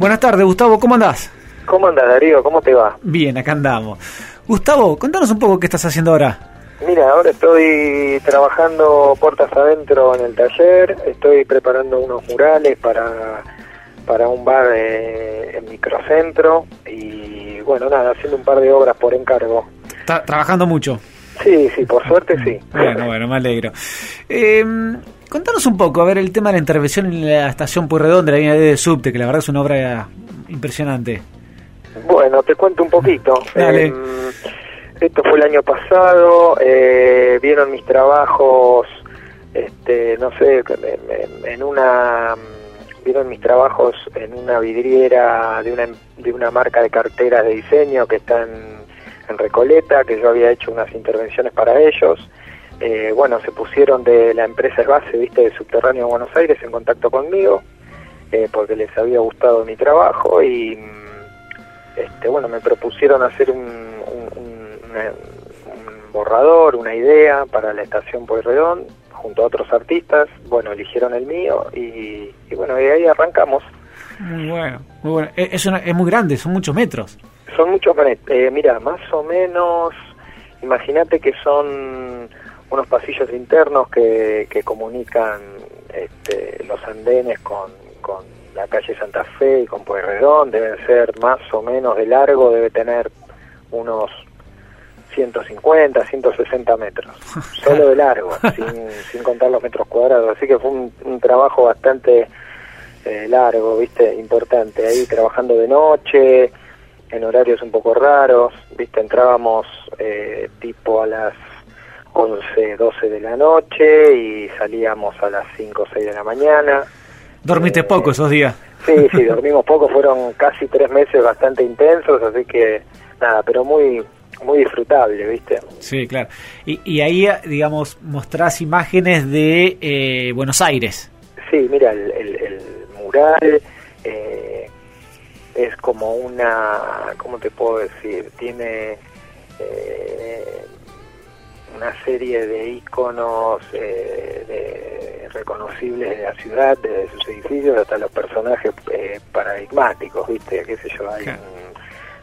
Buenas tardes, Gustavo, ¿cómo andás? ¿Cómo andas, Darío? ¿Cómo te va? Bien, acá andamos. Gustavo, contanos un poco qué estás haciendo ahora. Mira, ahora estoy trabajando puertas adentro en el taller, estoy preparando unos murales para, para un bar eh, en microcentro y bueno, nada, haciendo un par de obras por encargo. ¿Está trabajando mucho? Sí, sí, por suerte sí. Bueno, bueno, me alegro. Eh, contanos un poco, a ver, el tema de la intervención en la estación Pueyrredón de la línea D de subte, que la verdad es una obra impresionante. Bueno, te cuento un poquito. Dale. Eh, esto fue el año pasado, eh, vieron mis trabajos, este, no sé, en, una vieron mis trabajos en una vidriera de una de una marca de carteras de diseño que está en, en Recoleta, que yo había hecho unas intervenciones para ellos. Eh, bueno, se pusieron de la empresa base, viste, de Subterráneo de Buenos Aires en contacto conmigo, eh, porque les había gustado mi trabajo y, este, bueno, me propusieron hacer un, un, un, un borrador, una idea para la estación Pueyrredón, junto a otros artistas. Bueno, eligieron el mío y, y bueno, de ahí arrancamos. Muy bueno, muy bueno. Es, es, una, es muy grande, son muchos metros. Son muchos, eh, mira, más o menos, imagínate que son unos pasillos internos que, que comunican este, los andenes con, con la calle Santa Fe y con Pueyrredón, deben ser más o menos de largo, debe tener unos 150, 160 metros, solo de largo, sin, sin contar los metros cuadrados, así que fue un, un trabajo bastante eh, largo, viste, importante, ahí trabajando de noche, en horarios un poco raros, viste, entrábamos eh, tipo a las 11, 12 de la noche y salíamos a las 5 o 6 de la mañana. ¿Dormiste eh, poco esos días? Sí, sí, dormimos poco, fueron casi tres meses bastante intensos, así que nada, pero muy muy disfrutable, ¿viste? Sí, claro. Y, y ahí, digamos, mostrás imágenes de eh, Buenos Aires. Sí, mira, el, el, el mural eh, es como una, ¿cómo te puedo decir? Tiene eh, una serie de iconos eh, de, reconocibles de la ciudad, desde sus edificios hasta los personajes eh, paradigmáticos, ¿viste? ¿Qué sé yo? Hay un-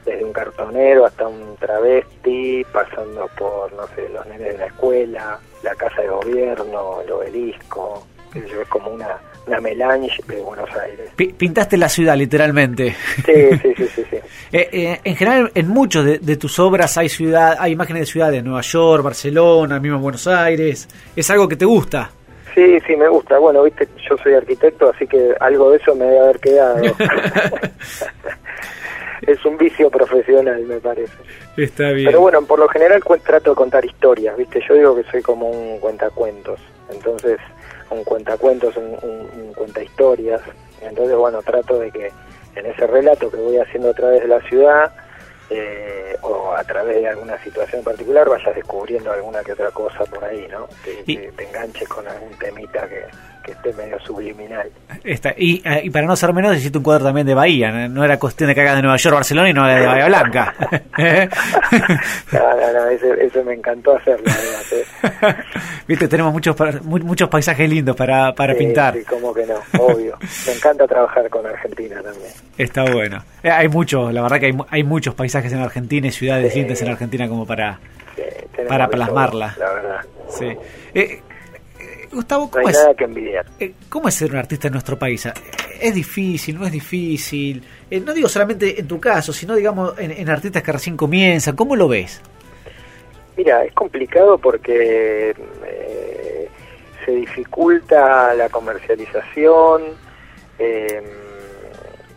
desde un cartonero hasta un travesti, pasando por, no sé, los nenes de la escuela, la casa de gobierno, el obelisco, es como una, una melange de Buenos Aires. Pi- Pintaste la ciudad, literalmente. Sí, sí, sí, sí, sí. Eh, eh, en general, en muchos de, de tus obras hay ciudad, hay imágenes de ciudades, Nueva York, Barcelona, mismo Buenos Aires. ¿Es algo que te gusta? Sí, sí, me gusta. Bueno, viste, yo soy arquitecto, así que algo de eso me debe haber quedado. es un vicio profesional, me parece. Está bien. Pero bueno, por lo general trato de contar historias, ¿viste? Yo digo que soy como un cuentacuentos. Entonces, un cuentacuentos, un, un, un cuenta historias. Entonces, bueno, trato de que en ese relato que voy haciendo a través de la ciudad eh, o a través de alguna situación en particular vayas descubriendo alguna que otra cosa por ahí, ¿no? Que, Y- que te enganches con algún temita que, que esté medio subliminal. Está- y, y para no ser menos, hiciste un cuadro también de Bahía. No, No era cuestión de que hagas de Nueva York, Barcelona y no de Bahía Blanca. No, no, no, ese, ese me encantó hacerlo. además, ¿eh? Viste, tenemos muchos muchos paisajes lindos para, para Sí, pintar. Sí, cómo que no, obvio. Me encanta trabajar con Argentina también. Está bueno. Eh, hay muchos, la verdad que hay, hay muchos paisajes en Argentina y ciudades Sí. lindas en Argentina como para... Sí, Para plasmarla. todo, la verdad. Sí. Eh, Gustavo, No ¿cómo hay es, nada que envidiar. eh, ¿cómo es ser un artista en nuestro país? Eh, ¿Es difícil? ¿No es difícil? Eh, no digo solamente en tu caso, sino digamos en, en artistas que recién comienzan. ¿Cómo lo ves? Mira, es complicado porque eh, se dificulta la comercialización, eh,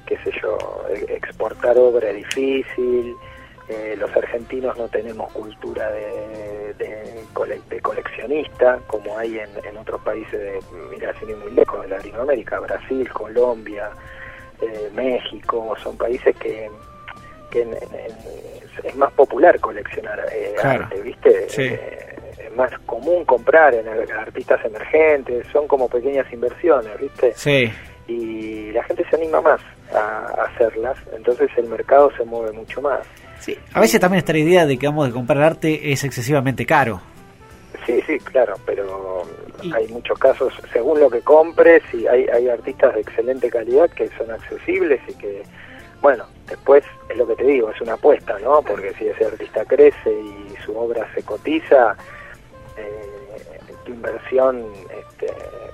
qué sé yo, e- exportar obra es difícil, eh, los argentinos no tenemos cultura de, de, cole- de coleccionista como hay en, en otros países, de, mira, sin ir muy lejos, de Latinoamérica, Brasil, Colombia, eh, México, son países que, que en- en- es más popular coleccionar eh, Claro. arte, ¿viste? Sí. Eh, es más común comprar en artistas emergentes, son como pequeñas inversiones, ¿viste? Sí. Y la gente se anima más a, a hacerlas, entonces el mercado se mueve mucho más. Sí. A veces también está la idea de que vamos a comprar arte es excesivamente caro. Sí, sí, claro, pero hay muchos casos, según lo que compres, y hay, hay artistas de excelente calidad que son accesibles y que, bueno, después es lo que te digo, es una apuesta, ¿no? Porque si ese artista crece y su obra se cotiza, tu inversión este,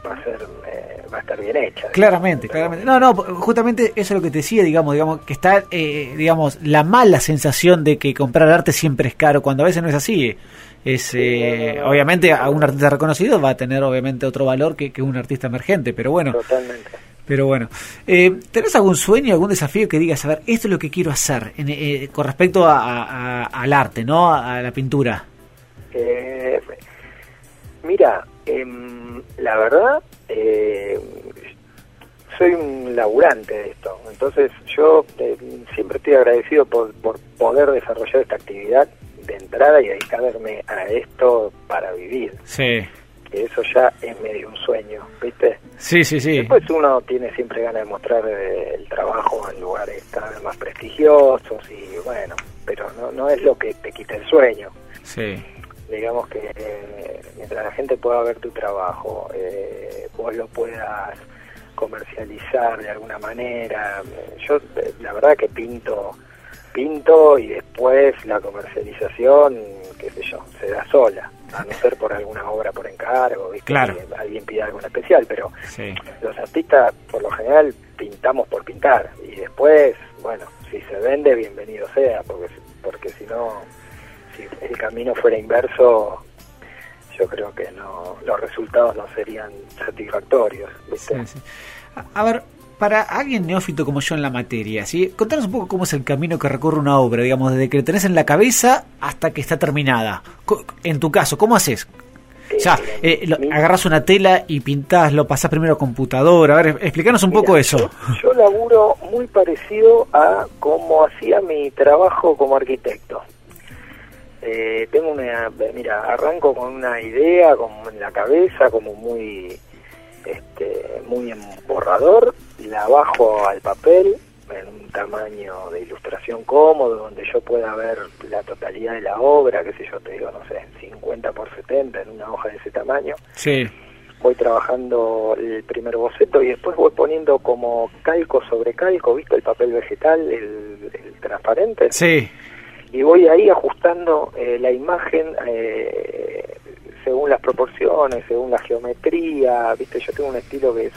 va a ser eh, va a estar bien hecha. Claramente, claramente. No, no, justamente eso es lo que te decía, digamos, digamos que está, eh, digamos, la mala sensación de que comprar arte siempre es caro, cuando a veces no es así. Es, eh, obviamente, a un artista reconocido va a tener, obviamente, otro valor que, que un artista emergente, pero bueno. Totalmente. Pero bueno, eh, ¿tenés algún sueño, algún desafío que digas, a ver, esto es lo que quiero hacer en, eh, con respecto a, a, al arte, ¿no? A la pintura. Eh, mira, eh, la verdad, eh, soy un laburante de esto. Entonces yo eh, siempre estoy agradecido por, por poder desarrollar esta actividad de entrada y dedicarme a esto para vivir. Sí. Que eso ya es medio un sueño, ¿viste? Sí, sí, sí. Después uno tiene siempre ganas de mostrar eh, el trabajo en lugares cada vez más prestigiosos y bueno, pero no, no es lo que te quita el sueño. Sí. Digamos que eh, mientras la gente pueda ver tu trabajo, eh, vos lo puedas comercializar de alguna manera. Yo la verdad que pinto pinto y después la comercialización, qué sé yo, se da sola, a no ser por alguna obra por encargo, ¿viste? Claro. que alguien pida algo especial, pero Sí. los artistas por lo general pintamos por pintar y después, bueno, si se vende, bienvenido sea, porque porque si no, si el camino fuera inverso, yo creo que no los resultados no serían satisfactorios, ¿viste? Sí, sí. A, a ver, para alguien neófito como yo en la materia, ¿sí? contanos un poco cómo es el camino que recorre una obra, digamos, desde que la tenés en la cabeza hasta que está terminada. En tu caso, ¿cómo haces? O sea, eh, lo- mi- agarrás una tela y pintás, lo pasás primero a computadora. A ver, explícanos un poco eso. Yo, yo laburo muy parecido a cómo hacía mi trabajo como arquitecto. Eh, tengo una, mira, arranco con una idea como en la cabeza, como muy, este, muy en borrador, la bajo al papel en un tamaño de ilustración cómodo, donde yo pueda ver la totalidad de la obra, qué sé yo, te digo, no sé, 50 por 70 en una hoja de ese tamaño. Sí, voy trabajando el primer boceto y después voy poniendo como calco sobre calco, ¿viste? El papel vegetal, el, el transparente, sí, y voy ahí ajustando eh, la imagen eh, según las proporciones, según la geometría, ¿viste? Yo tengo un estilo que es,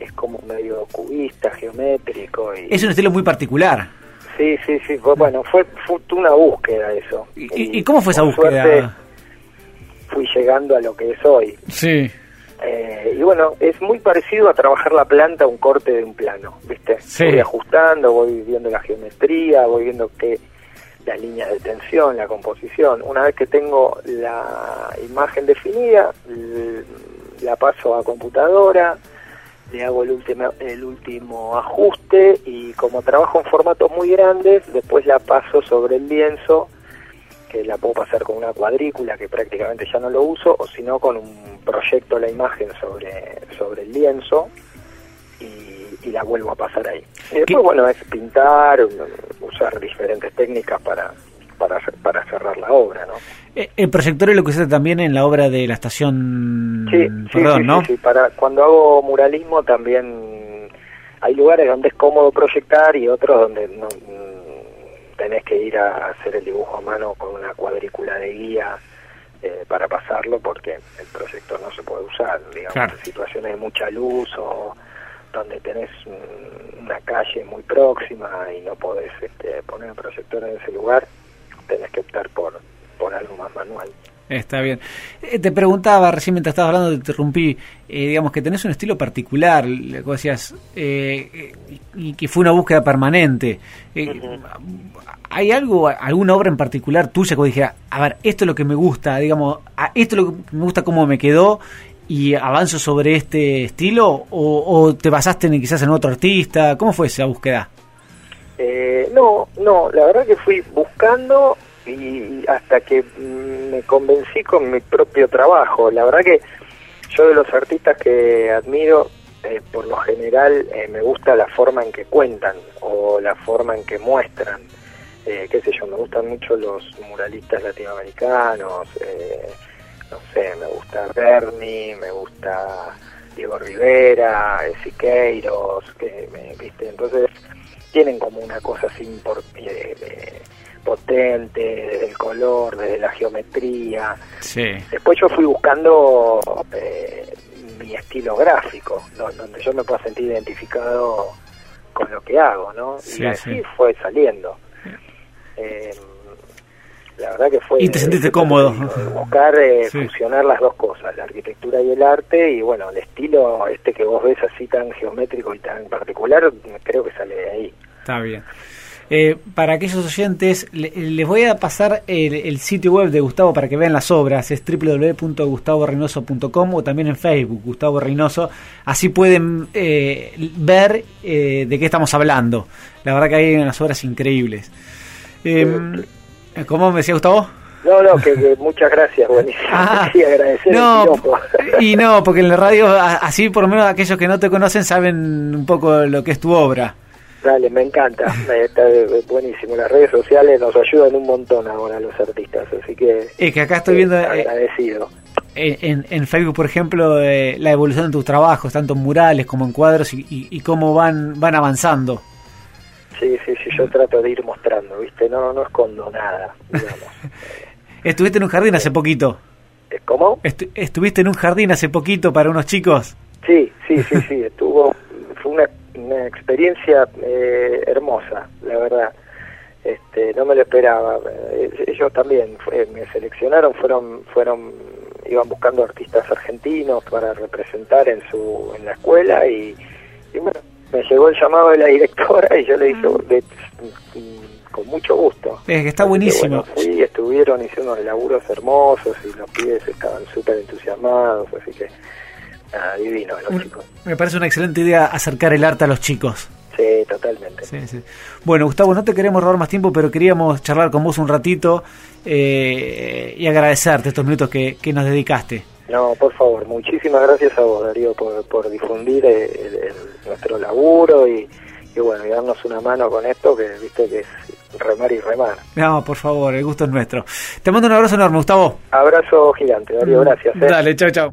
es como medio cubista, geométrico y... es un estilo muy particular. Sí, sí, sí, fue, bueno, fue, fue una búsqueda eso. ¿Y, y- y cómo fue esa búsqueda? suerte, fui llegando a lo que es hoy. Sí, Eh, y bueno, es muy parecido a trabajar la planta a un corte de un plano, ¿viste? Sí. Voy ajustando, voy viendo la geometría, voy viendo que las líneas de tensión, la composición. Una vez que tengo la imagen definida, la paso a computadora, le hago el último, el último ajuste y como trabajo en formatos muy grandes, después la paso sobre el lienzo que la puedo pasar con una cuadrícula que prácticamente ya no lo uso, o si no con un proyecto la imagen sobre, sobre el lienzo y, la vuelvo a pasar ahí. Y después, ¿Qué? bueno, es pintar, usar diferentes técnicas para, para, cerrar la obra, ¿no? Eh, El proyector es lo que hace también en la obra de la estación Sí, Perdón, sí, ¿no? sí. Para, cuando hago muralismo también hay lugares donde es cómodo proyectar y otros donde no, mm, tenés que ir a hacer el dibujo a mano con una cuadrícula de guía eh, para pasarlo porque el proyector no se puede usar, digamos, Claro. en situaciones de mucha luz o donde tenés una calle muy próxima y no podés este, poner el proyector en ese lugar, tenés que optar por, por algo más manual. Está bien. Eh, te preguntaba recién mientras estabas hablando, te interrumpí, eh, digamos que tenés un estilo particular, como decías, eh, eh, y que fue una búsqueda permanente. Eh. ¿Hay algo, alguna obra en particular tuya que dijera, a ver, esto es lo que me gusta, digamos, a- esto es lo que me gusta cómo me quedó y avanzo sobre este estilo? ¿O, te basaste en quizás en otro artista? ¿Cómo fue esa búsqueda? Eh, no, no, la verdad que fui buscando y hasta que mm, me convencí con mi propio trabajo. La verdad que yo de los artistas que admiro, eh, por lo general eh, me gusta la forma en que cuentan o la forma en que muestran. Eh, qué sé yo, me gustan mucho los muralistas latinoamericanos, eh, no sé, me gusta Bernie, me gusta Diego Rivera, Siqueiros, que me, viste, entonces tienen como una cosa así eh, potente, desde el color, desde la geometría. Sí. Después yo fui buscando eh, mi estilo gráfico, donde yo me pueda sentir identificado con lo que hago, ¿no? y así fue saliendo. Eh, la verdad que fue... Y te sentiste cómodo. Buscar eh, fusionar las dos cosas, la arquitectura y el arte, y bueno, el estilo este que vos ves así tan geométrico y tan particular, creo que sale de ahí. Está bien. Eh, para aquellos oyentes, les voy a pasar el, sitio web de Gustavo para que vean las obras. Es www.gustavoreinoso.com o también en Facebook, Gustavo Reynoso. Así pueden eh, ver de qué estamos hablando. La verdad que hay unas obras increíbles. ¿Cómo me decía Gustavo? No, no, que, muchas gracias, buenísimo. Ah, sí, agradecer no, y no, porque en la radio, así por lo menos aquellos que no te conocen saben un poco lo que es tu obra. Dale, me encanta, está buenísimo. Las redes sociales nos ayudan un montón ahora los artistas, así que... Es que acá estoy viendo... Eh, agradecido. en, en, Facebook, por ejemplo, eh, la evolución de tus trabajos, tanto en murales como en cuadros, y, y cómo van, van avanzando. Sí, sí, sí, yo trato de ir mostrando, ¿viste? No, no escondo nada, digamos. ¿Estuviste en un jardín hace poquito? Eh, ¿Cómo? ¿Estuviste en un jardín hace poquito para unos chicos? Sí, sí, sí, sí, estuvo, fue una, una experiencia eh, hermosa, la verdad. Este, no me lo esperaba. Eh, ellos también me seleccionaron, fueron, fueron, iban buscando artistas argentinos para representar en su, en la escuela y, y bueno, me llegó el llamado de la directora y yo le dije con mucho gusto. Es que está buenísimo. fui, estuvieron, hicieron unos laburos hermosos y los pibes estaban súper entusiasmados, así que nada, divino los chicos. Me parece una excelente idea acercar el arte a los chicos. Sí, totalmente. Bueno, Gustavo, no te queremos robar más tiempo, pero queríamos charlar con vos un ratito eh, y agradecerte estos minutos que, que nos dedicaste. No, por favor, muchísimas gracias a vos, Darío, por, por difundir el, nuestro laburo y, y, bueno, y darnos una mano con esto que viste que es remar y remar. No, por favor, el gusto es nuestro. Te mando un abrazo enorme, Gustavo. Abrazo gigante, Darío, gracias. ¿eh? Dale, chao, chao.